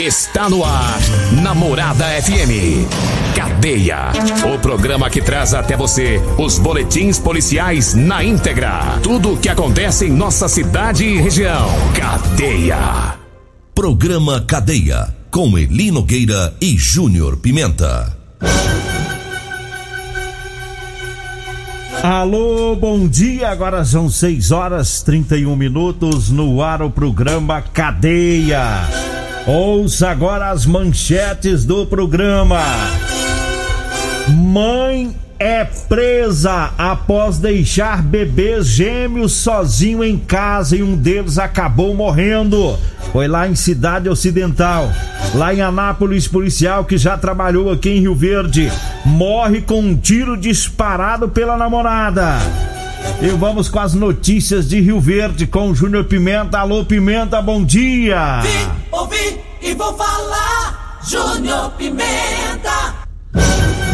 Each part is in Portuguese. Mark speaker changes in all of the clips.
Speaker 1: Está no ar, Namorada FM. Cadeia. O programa que traz até você os boletins policiais na íntegra. Tudo o que acontece em nossa cidade e região. Cadeia.
Speaker 2: Programa Cadeia, com Eli Nogueira e Júnior Pimenta.
Speaker 3: Alô, bom dia. Agora são 6 horas 31 minutos no ar o programa Cadeia. Ouça agora as manchetes do programa. Mãe é presa após deixar bebês gêmeos sozinho em casa e um deles acabou morrendo. Foi lá em Cidade Ocidental. Lá em Anápolis, policial que já trabalhou aqui em Rio Verde morre com um tiro disparado pela namorada. E vamos com as notícias de Rio Verde com Júnior Pimenta. Alô, Pimenta, bom dia!
Speaker 4: Vou falar. Júnior Pimenta.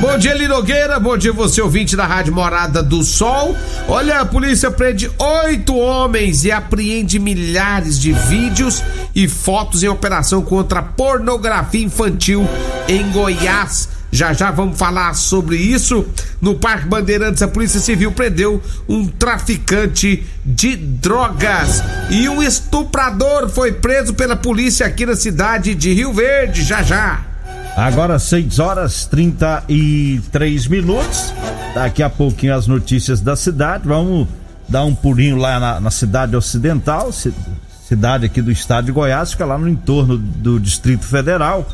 Speaker 5: Bom dia, Linogueira. Bom dia, você ouvinte da Rádio Morada do Sol. Olha, a polícia prende oito homens e apreende milhares de vídeos e fotos em operação contra pornografia infantil em Goiás. Já já vamos falar sobre isso. No Parque Bandeirantes, a Polícia Civil prendeu um traficante de drogas e um estuprador foi preso pela polícia aqui na cidade de Rio Verde. Já já.
Speaker 3: Agora 6 horas 33 minutos. Daqui a pouquinho as notícias da cidade. Vamos dar um pulinho lá na, na cidade ocidental, ci- cidade aqui do estado de Goiás, fica lá no entorno do Distrito Federal.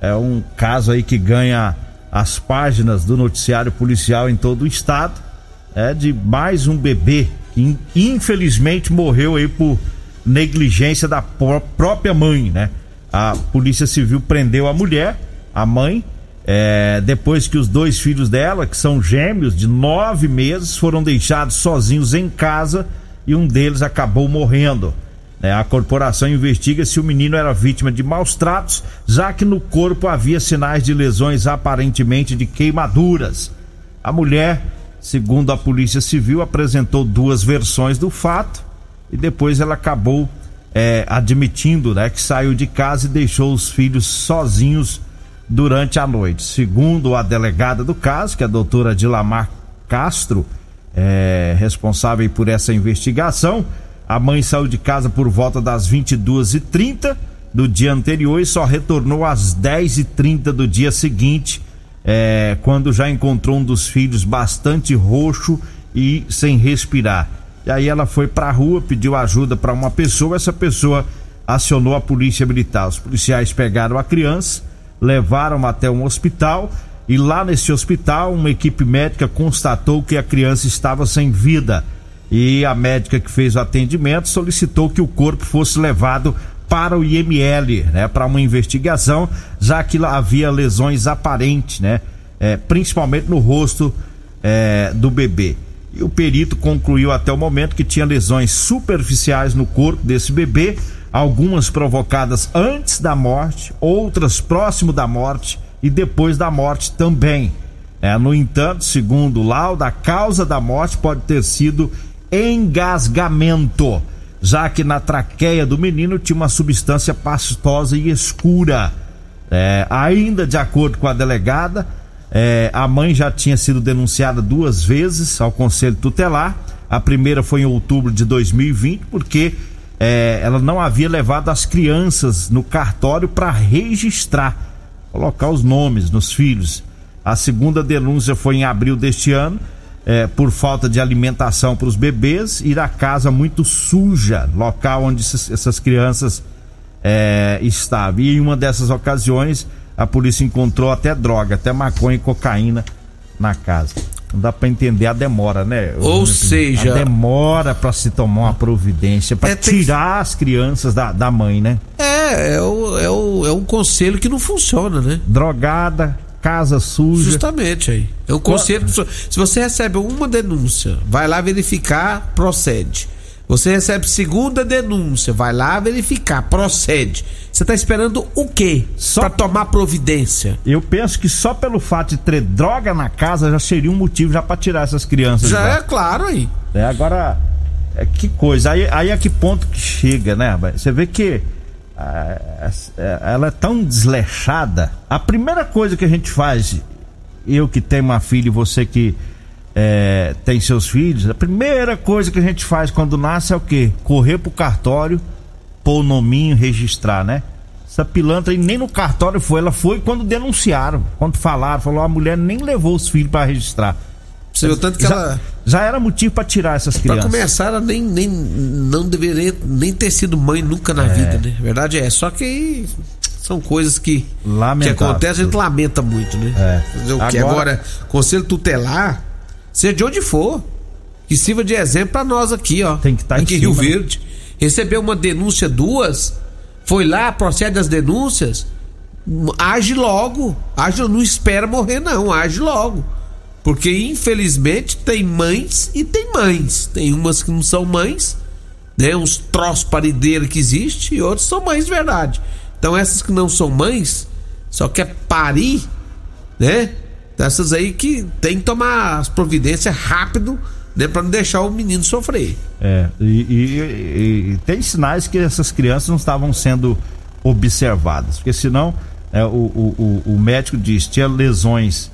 Speaker 3: É um caso aí que ganha as páginas do noticiário policial em todo o estado. É de mais um bebê que in- infelizmente morreu aí por negligência da pró- própria mãe, né? A Polícia Civil prendeu a mulher, a mãe, é, depois que os dois filhos dela, que são gêmeos de nove meses, foram deixados sozinhos em casa e um deles acabou morrendo. É, a corporação investiga se o menino era vítima de maus tratos, já que no corpo havia sinais de lesões aparentemente de queimaduras. A mulher, segundo a Polícia Civil, apresentou duas versões do fato e depois ela acabou é, admitindo né, que saiu de casa e deixou os filhos sozinhos durante a noite. Segundo a delegada do caso, que é a doutora Dilamar Castro, é, responsável por essa investigação, a mãe saiu de casa por volta das 22h30 do dia anterior e só retornou às 10h30 do dia seguinte, é, quando já encontrou um dos filhos bastante roxo e sem respirar. E aí ela foi para a rua, pediu ajuda para uma pessoa, essa pessoa acionou a polícia militar. Os policiais pegaram a criança, levaram até um hospital e lá nesse hospital uma equipe médica constatou que a criança estava sem vida. E a médica que fez o atendimento solicitou que o corpo fosse levado para o IML, né, para uma investigação, já que havia lesões aparentes, né, é, principalmente no rosto é, do bebê. E o perito concluiu até o momento que tinha lesões superficiais no corpo desse bebê, algumas provocadas antes da morte, outras próximo da morte e depois da morte também. É, no entanto, segundo o laudo, a causa da morte pode ter sido engasgamento, já que na traqueia do menino tinha uma substância pastosa e escura. É, ainda de acordo com a delegada, É, a mãe já tinha sido denunciada duas vezes ao Conselho Tutelar. A primeira foi em outubro de 2020, porque é, ela não havia levado as crianças no cartório para registrar, colocar os nomes nos filhos. A segunda denúncia foi em abril deste ano, é, por falta de alimentação para os bebês e da casa muito suja, local onde essas crianças é, estavam. E em uma dessas ocasiões, a polícia encontrou até droga, até maconha e cocaína na casa. Não dá para entender a demora, né?
Speaker 5: Ou seja,
Speaker 3: a demora para se tomar uma providência para
Speaker 5: É, tem
Speaker 3: tirar as crianças da, da mãe, né?
Speaker 5: É, é, o, é, o, é um conselho que não funciona, né?
Speaker 3: Drogada, casa suja.
Speaker 5: Justamente aí. É um conselho. Se você recebe uma denúncia, vai lá verificar, procede. Você recebe segunda denúncia, vai lá verificar, procede. Você tá esperando o quê?
Speaker 3: Só-
Speaker 5: Pra tomar providência.
Speaker 3: Eu penso que só pelo fato de ter droga na casa já seria um motivo já para tirar essas crianças.
Speaker 5: Já
Speaker 3: lá.
Speaker 5: é claro aí.
Speaker 3: É, agora, é, que coisa. Aí, aí a que ponto que chega, né? Você vê que é, ela é tão desleixada. A primeira coisa que a gente faz, eu que tenho uma filha e você que é, tem seus filhos, a primeira coisa que a gente faz quando nasce é o quê? Correr pro cartório, pôr o nominho, registrar, né? Essa pilantra aí nem no cartório foi, ela foi quando denunciaram, quando falaram, falou a mulher nem levou os filhos para registrar.
Speaker 5: Você viu tanto que
Speaker 3: já,
Speaker 5: ela.
Speaker 3: já era motivo para tirar essas
Speaker 5: Pra
Speaker 3: crianças.
Speaker 5: começar, ela nem, nem não deveria nem ter sido mãe nunca na vida, né? A verdade é. Só que aí são coisas que, que
Speaker 3: Lamentável.
Speaker 5: acontecem, a gente lamenta muito, né?
Speaker 3: É.
Speaker 5: O que
Speaker 3: Agora-
Speaker 5: agora, conselho tutelar, seja de onde for, que sirva de exemplo pra nós aqui, ó.
Speaker 3: Tem que tá em
Speaker 5: aqui em Rio
Speaker 3: né?
Speaker 5: Verde. Recebeu uma denúncia, duas, foi lá, procede as denúncias, age logo. Age, não espera morrer, não, age logo. Porque infelizmente tem mães e tem mães. Tem umas que não são mães, né? Uns troços parideiros que existe e outros são mães de verdade. Então essas que não são mães, só quer parir, né? Dessas aí que tem que tomar as providências rápido, né? Pra não deixar o menino sofrer.
Speaker 3: É, e, e- e- tem sinais que essas crianças não estavam sendo observadas, porque senão é, o, o- o médico diz tinha lesões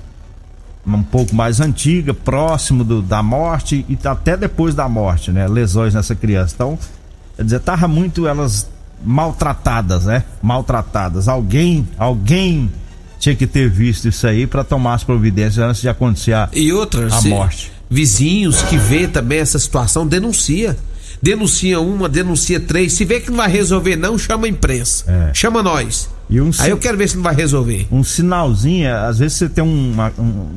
Speaker 3: um pouco mais antiga, próximo do- da morte e até depois da morte, né? Lesões nessa criança. Então, quer dizer, tava muito elas maltratadas, né? Maltratadas. Alguém, alguém tinha que ter visto isso aí para tomar as providências antes de acontecer a,
Speaker 5: E outra,
Speaker 3: a morte.
Speaker 5: vizinhos que vê também essa situação, denuncia. Denuncia uma, denuncia três. Se vê que não vai resolver, não, chama a imprensa.
Speaker 3: É.
Speaker 5: Chama nós.
Speaker 3: Um
Speaker 5: Aí eu quero ver se não vai resolver.
Speaker 3: um sinalzinho, às vezes você tem um, uma- um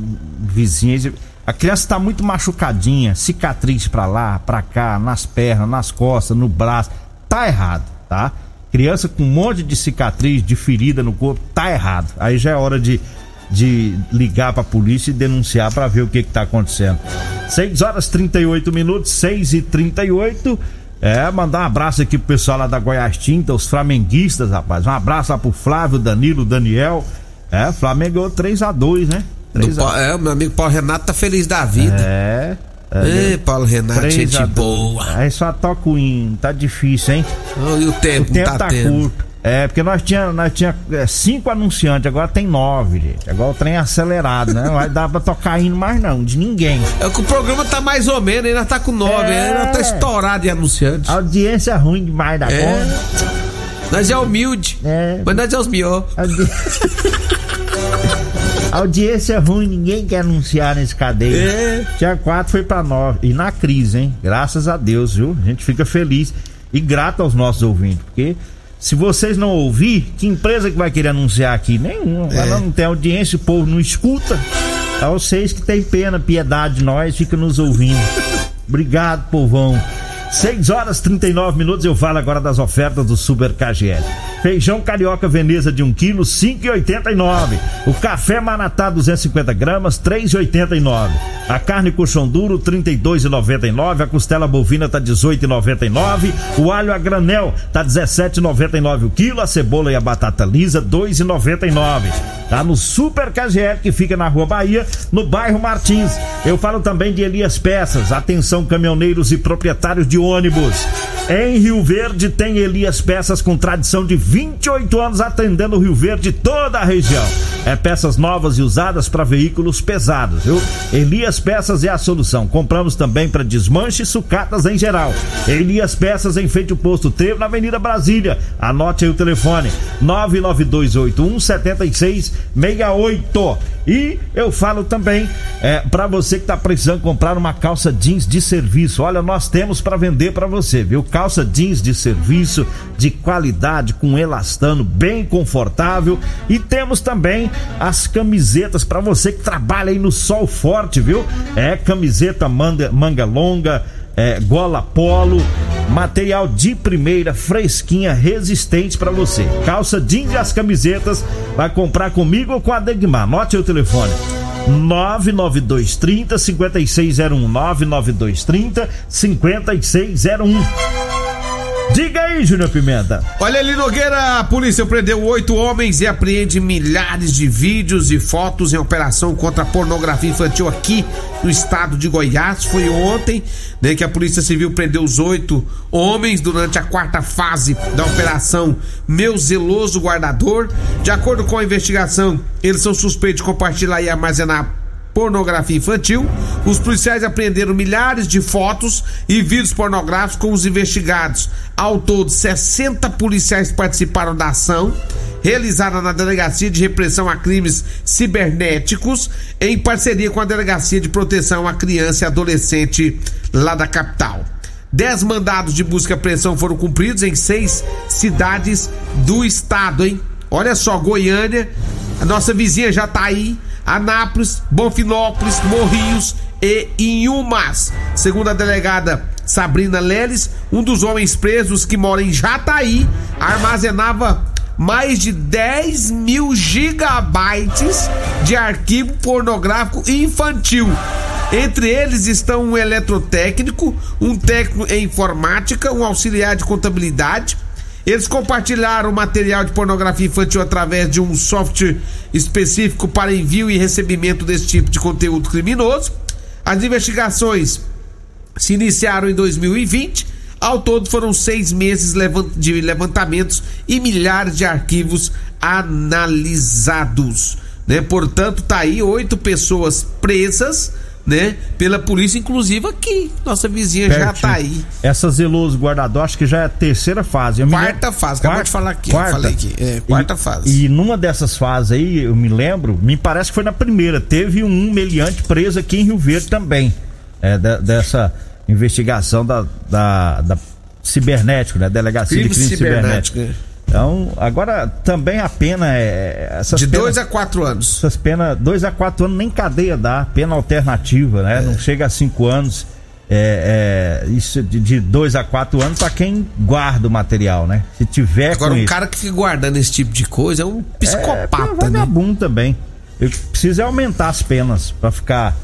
Speaker 3: vizinho, a criança está muito machucadinha, cicatriz pra lá, pra cá, nas pernas, nas costas, no braço, tá errado, tá? Criança com um monte de cicatriz, de ferida no corpo, tá errado. Aí já é hora de, de ligar pra polícia e denunciar pra ver o que que tá acontecendo. 6 horas 38 minutos, 6 e 38 é, mandar um abraço aqui pro pessoal lá da Goiás Tinta, os flamenguistas, rapaz. Um abraço lá pro Flávio, Danilo, Daniel. É, Flamengo ganhou 3x2, né?
Speaker 5: Do
Speaker 3: 3
Speaker 5: Pa- é, o meu amigo Paulo Renato tá feliz da vida.
Speaker 3: É.
Speaker 5: Ei, Paulo Renato,
Speaker 3: 3
Speaker 5: gente
Speaker 3: a 2.
Speaker 5: boa.
Speaker 3: Aí só toca o hino, tá difícil, hein?
Speaker 5: Oh, e o
Speaker 3: O
Speaker 5: tempo,
Speaker 3: tempo
Speaker 5: não
Speaker 3: tá,
Speaker 5: tá,
Speaker 3: curto. É, porque nós tinha, nós tinha é, cinco anunciantes, agora tem nove, gente. Agora o trem é acelerado, né? Não vai dar pra tocar hino mais não, de ninguém.
Speaker 5: É que o programa tá mais ou menos, ainda tá com nove,
Speaker 3: É.
Speaker 5: ainda tá estourado de anunciantes.
Speaker 3: A audiência é ruim demais da
Speaker 5: É.
Speaker 3: conta.
Speaker 5: Nós é humilde,
Speaker 3: É.
Speaker 5: mas nós é os melhores.
Speaker 3: Audi... Audiência é ruim, ninguém quer anunciar nesse cadeia.
Speaker 5: É.
Speaker 3: Tinha quatro, foi pra nove. E na crise, hein? Graças a Deus, viu? A gente fica feliz e grato aos nossos ouvintes, porque se vocês não ouvir, que empresa que vai querer anunciar aqui? Nenhuma.
Speaker 5: É.
Speaker 3: Ela não tem audiência, o povo não escuta. É vocês que tem pena, piedade de nós, fica nos ouvindo. Obrigado, povão. 6 horas 39 minutos, eu falo agora das ofertas do Super KGL. Feijão carioca Veneza de 1 kg, 5,89. O café Maratá 250 gramas, 3,89. A carne coxão duro, 32,99. A costela bovina tá 18,99. O alho a granel tá 17,99 o quilo. A cebola e a batata lisa, 2,99. Tá no Super KGL que fica na Rua Bahia, no bairro Martins. Eu falo também de Elias Peças. Atenção, caminhoneiros e proprietários de ônibus. Em Rio Verde tem Elias Peças com tradição de 28 anos atendendo o Rio Verde toda a região. É peças novas e usadas para veículos pesados, viu? Elias Peças é a solução. Compramos também para desmanche e sucatas em geral. Elias Peças em frente ao posto Trevo, na Avenida Brasília. Anote aí o telefone: 99281 7668. E eu falo também é, para você que tá precisando comprar uma calça jeans de serviço. Olha, nós temos para vender para você, viu? Calça jeans de serviço de qualidade com elastano, bem confortável e temos também as camisetas para você que trabalha aí no sol forte, viu? É camiseta manga, manga longa, é, gola polo, material de primeira, fresquinha, resistente para você. Calça jeans e as camisetas, vai comprar comigo ou com a Degmar. Anote o telefone. 99230 5601 99230 5601 Diga aí, Júnior Pimenta.
Speaker 5: Olha ali, Nogueira, a polícia prendeu oito homens e apreende milhares de vídeos e fotos em operação contra a pornografia infantil aqui no estado de Goiás. Foi ontem né, que a Polícia Civil prendeu os oito homens durante a quarta fase da operação Meu Zeloso Guardador. De acordo com a investigação, eles são suspeitos de compartilhar e armazenar pornografia infantil. Os policiais apreenderam milhares de fotos e vídeos pornográficos com os investigados. Ao todo, 60 policiais participaram da ação realizada na Delegacia de Repressão a Crimes Cibernéticos, em parceria com a Delegacia de Proteção à Criança e Adolescente lá da capital. Dez mandados de busca e apreensão foram cumpridos em seis cidades do estado, hein? Olha só, Goiânia, a nossa vizinha já tá aí, Anápolis, Bonfinópolis, Morrinhos e Inhumas. Segundo a delegada Sabrina Leles, um dos homens presos que mora em Jataí armazenava mais de 10 mil gigabytes de arquivo pornográfico infantil. Entre eles estão um eletrotécnico, um técnico em informática, um auxiliar de contabilidade, eles compartilharam material de pornografia infantil através de um software específico para envio e recebimento desse tipo de conteúdo criminoso. As investigações se iniciaram em 2020. Ao todo foram seis meses de levantamentos e milhares de arquivos analisados. Né? Portanto, tá aí oito pessoas presas né? Pela polícia, inclusive aqui. Nossa vizinha Pertinho. já tá aí.
Speaker 3: Essa zeloso guardador, acho que já é a terceira fase.
Speaker 5: Eu quarta lembro... fase, acabou de falar aqui.
Speaker 3: Quarta.
Speaker 5: Falei aqui. É, quarta
Speaker 3: e,
Speaker 5: fase.
Speaker 3: E numa dessas fases aí, eu me lembro, me parece que foi na primeira. Teve um meliante preso aqui em Rio Verde também. É, de, dessa investigação da, da, da cibernético, né? Delegacia crime de crime cibernético. cibernético. Então, agora também a pena é.
Speaker 5: de dois a quatro anos.
Speaker 3: Essas penas, dois a quatro anos nem cadeia dá, pena alternativa, né? É. Não chega a cinco anos. É, é, isso de, de dois a quatro anos para quem guarda o material, né? Se tiver
Speaker 5: Agora,
Speaker 3: um
Speaker 5: isso, cara que fica guardando esse tipo de coisa é um psicopata, é, é
Speaker 3: né? também. Eu preciso é aumentar as penas para ficar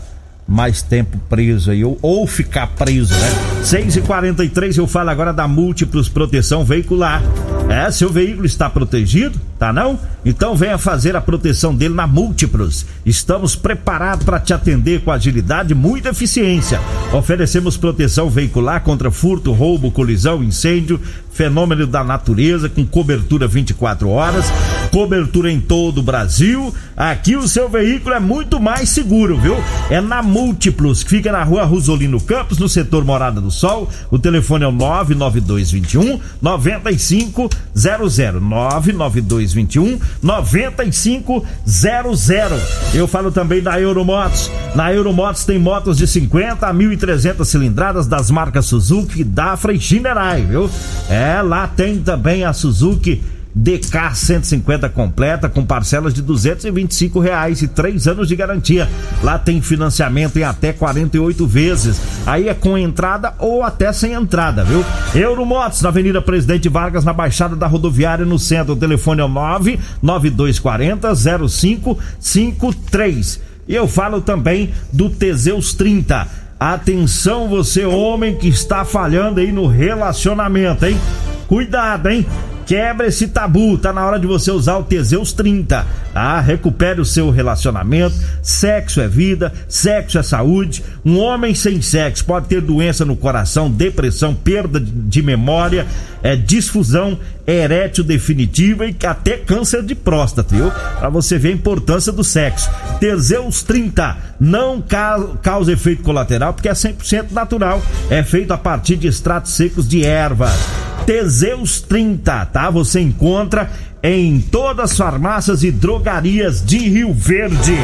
Speaker 3: mais tempo preso aí, ou, ou ficar preso, né? 6 e 43 eu falo agora da Múltiplos Proteção Veicular. É, seu veículo está protegido, tá não? Então venha fazer a proteção dele na Múltiplos. Estamos preparados para te atender com agilidade e muita eficiência. Oferecemos proteção veicular contra furto, roubo, colisão, incêndio, fenômeno da natureza com cobertura 24 horas, cobertura em todo o Brasil. Aqui o seu veículo é muito mais seguro, viu? É na Múltiplos, que fica na rua Rosolino Campos, no setor Morada do Sol. O telefone é o 99221 9500 99221 9500. Eu falo também da Euromotos. Na Euromotos tem motos de 50 a 1.300 cilindradas das marcas Suzuki, Dafra e Shinerai, viu? É, lá tem também a Suzuki DK 150 completa com parcelas de 225 reais e três anos de garantia. Lá tem financiamento em até 48 vezes. Aí é com entrada ou até sem entrada, viu? Euromotos na Avenida Presidente Vargas na Baixada da Rodoviária no centro. O telefone é o 99240 0553. E eu falo também do Teseus 30. Atenção você homem que está falhando aí no relacionamento, hein? Cuidado, hein? Quebra esse tabu, tá na hora de você usar o Teseus 30, tá? Recupere o seu relacionamento. Sexo é vida, sexo é saúde. Um homem sem sexo pode ter doença no coração, depressão, perda de memória, é, disfusão erétil definitiva e até câncer de próstata, viu? Pra você ver a importância do sexo. Teseus 30 não causa efeito colateral porque é 100% natural. É feito a partir de extratos secos de ervas. Teseus 30, tá? Você encontra em todas as farmácias e drogarias de Rio Verde.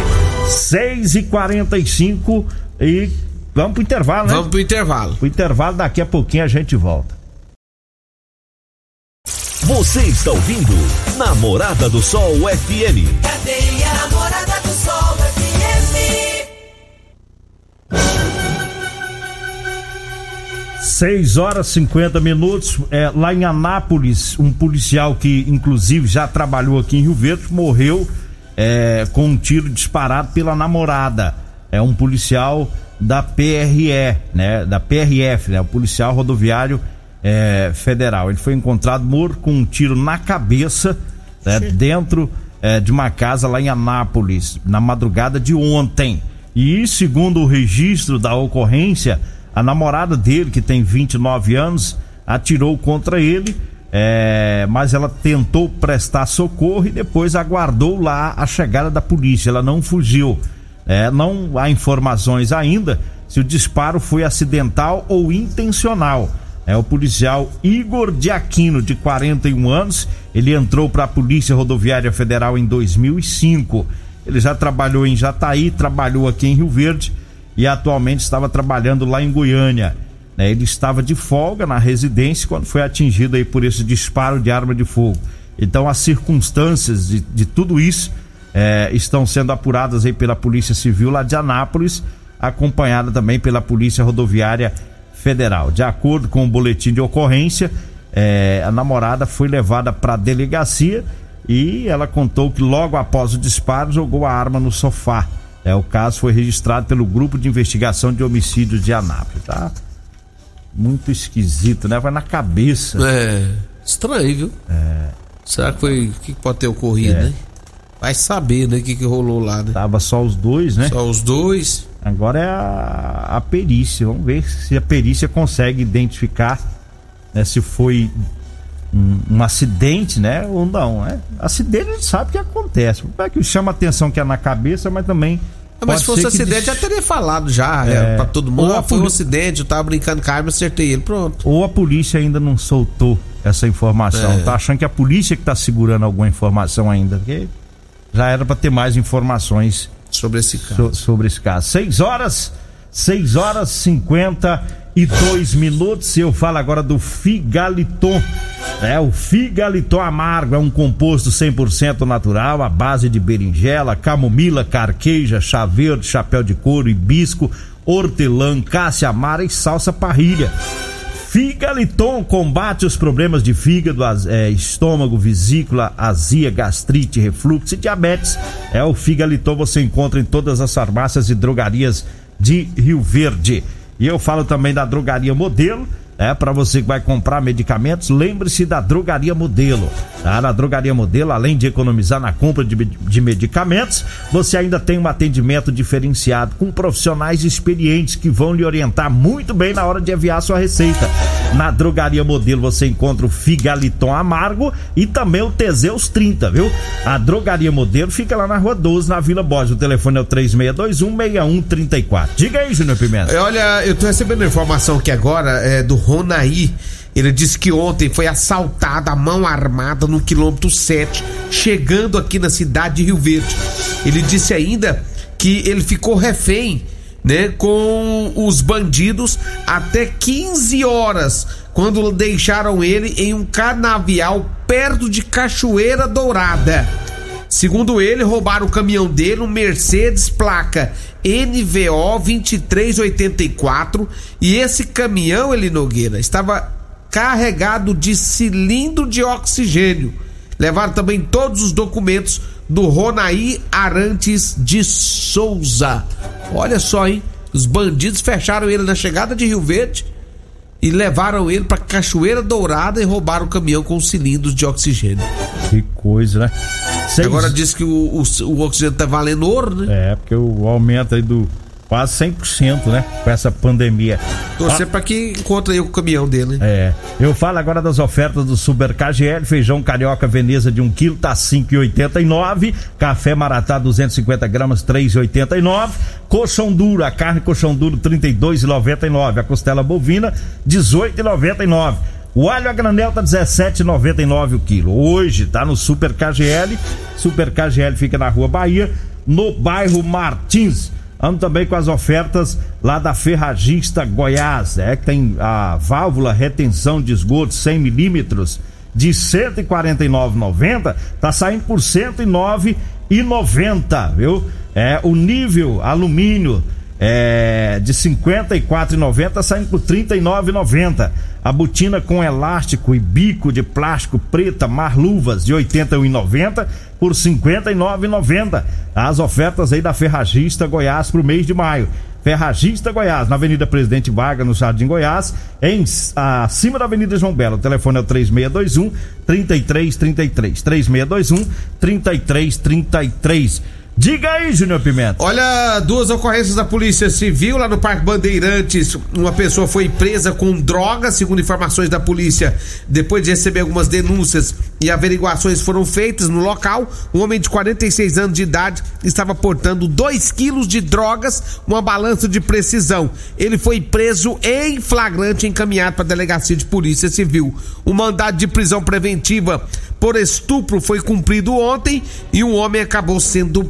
Speaker 3: 6 e 45 e vamos pro intervalo, né?
Speaker 5: Vamos pro intervalo.
Speaker 3: O intervalo, daqui a pouquinho a gente volta.
Speaker 2: Você está ouvindo Namorada do Sol FM.
Speaker 4: Cadê
Speaker 3: 6 horas 50 minutos. É, lá em Anápolis, um policial que, inclusive, já trabalhou aqui em Rio Verde, morreu é, com um tiro disparado pela namorada. É um policial da PRE, né? Da PRF, né? O policial rodoviário é, federal. Ele foi encontrado morto com um tiro na cabeça, né? dentro é, de uma casa lá em Anápolis, na madrugada de ontem. E segundo o registro da ocorrência, a namorada dele, que tem 29 anos, atirou contra ele, é, mas ela tentou prestar socorro e depois aguardou lá a chegada da polícia. Ela não fugiu. É, não há informações ainda se o disparo foi acidental ou intencional. É o policial Igor de Aquino, de 41 anos. Ele entrou para a Polícia Rodoviária Federal em 2005. Ele já trabalhou em Jataí, trabalhou aqui em Rio Verde e atualmente estava trabalhando lá em Goiânia. Né? Ele estava de folga na residência quando foi atingido aí por esse disparo de arma de fogo. Então as circunstâncias de, de tudo isso é, estão sendo apuradas aí pela Polícia Civil lá de Anápolis, acompanhada também pela Polícia Rodoviária Federal. De acordo com o boletim de ocorrência, é, a namorada foi levada para a delegacia e ela contou que logo após o disparo jogou a arma no sofá. É, o caso foi registrado pelo Grupo de Investigação de Homicídios de Anápolis, tá? Muito esquisito, né? Vai na cabeça.
Speaker 5: É, estranho, viu? É. Será que foi. O que pode ter ocorrido, é. né? Vai saber, né? O que, que rolou lá, né?
Speaker 3: Tava só os dois, né?
Speaker 5: Só os dois.
Speaker 3: Agora é a, a perícia. Vamos ver se a perícia consegue identificar né, se foi um, um, acidente, né? Ou não, né? Acidente a gente sabe que acontece. É que chama atenção que é na cabeça, mas também.
Speaker 5: Ah, mas se fosse acidente, já teria falado já, é, é, pra todo mundo. Ah, foi um acidente, eu tava brincando com a arma, acertei ele, pronto.
Speaker 3: Ou a polícia ainda não soltou essa informação. É. Tá achando que a polícia que tá segurando alguma informação ainda, porque já era para ter mais informações
Speaker 5: sobre esse caso.
Speaker 3: So, sobre esse caso. 6 horas, 6 horas 52 minutos. Eu falo agora do Figaliton. É, o Figaliton amargo é um composto 100% natural, à base de berinjela, camomila, carqueja, chá verde, chapéu de couro, hibisco, hortelã, cássia amara e salsa parrilha. Figaliton combate os problemas de fígado, é, estômago, vesícula, azia, gastrite, refluxo e diabetes. É o Figaliton você encontra em todas as farmácias e drogarias de Rio Verde. E eu falo também da drogaria Modelo é para você que vai comprar medicamentos, lembre-se da Drogaria Modelo. Tá? Na Drogaria Modelo, além de economizar na compra de, de medicamentos, você ainda tem um atendimento diferenciado com profissionais experientes que vão lhe orientar muito bem na hora de enviar sua receita. Na Drogaria Modelo você encontra o Figaliton Amargo e também o Teseus 30, viu? A Drogaria Modelo fica lá na Rua 12, na Vila Borges. O telefone é o 3621 6134. Diga aí, Júnior Pimenta.
Speaker 5: Olha, eu tô recebendo informação aqui agora é, do Ronaí. Ele disse que ontem foi assaltado a mão armada no quilômetro 7, chegando aqui na cidade de Rio Verde. Ele disse ainda que ele ficou refém, né, com os bandidos até 15 horas, quando deixaram ele em um canavial perto de Cachoeira Dourada. Segundo ele, roubaram o caminhão dele, um Mercedes placa NVO 2384, e esse caminhão, ele Nogueira, estava carregado de cilindro de oxigênio. Levaram também todos os documentos do Ronaí Arantes de Souza. Olha só, hein? Os bandidos fecharam ele na chegada de Rio Verde e levaram ele pra Cachoeira Dourada e roubaram o caminhão com cilindros de oxigênio.
Speaker 3: Que coisa, né? Seis...
Speaker 5: Agora diz que o, o, o, oxigênio tá valendo ouro, né?
Speaker 3: É, porque o aumento aí do quase 100%, né? Com essa pandemia.
Speaker 5: Torcer ah, para que encontre aí o caminhão dele.
Speaker 3: É. Eu falo agora das ofertas do Super KGL, feijão carioca Veneza de 1 kg tá 5,89, café maratá 250 gramas 3,89, coxão duro, a carne coxão duro 32,99, a costela bovina 18,99. O alho a granel tá 17,99 o quilo. Hoje tá no Super KGL. Super KGL fica na Rua Bahia, no bairro Martins. Ando também com as ofertas lá da Ferragista Goiás, é que tem a válvula retenção de esgoto 100 milímetros de R$ 149,90, tá saindo por R$ 109,90, viu? É o nível alumínio é, de 54,90 saindo por 39,90. A botina com elástico e bico de plástico preta, mar luvas de 81,90 por 59,90. As ofertas aí da Ferragista Goiás para o mês de maio. Ferragista Goiás, na Avenida Presidente Vargas, no Jardim Goiás, em acima da Avenida João Belo. O telefone é o 3621 3333. 3621 3333. Diga aí, Júnior Pimenta.
Speaker 5: Olha, duas ocorrências da Polícia Civil lá no Parque Bandeirantes. Uma pessoa foi presa com drogas, segundo informações da polícia. Depois de receber algumas denúncias e averiguações foram feitas no local, um homem de 46 anos de idade estava portando 2 quilos de drogas, uma balança de precisão. Ele foi preso em flagrante e encaminhado para a delegacia de Polícia Civil. O mandado de prisão preventiva por estupro foi cumprido ontem e um homem acabou sendo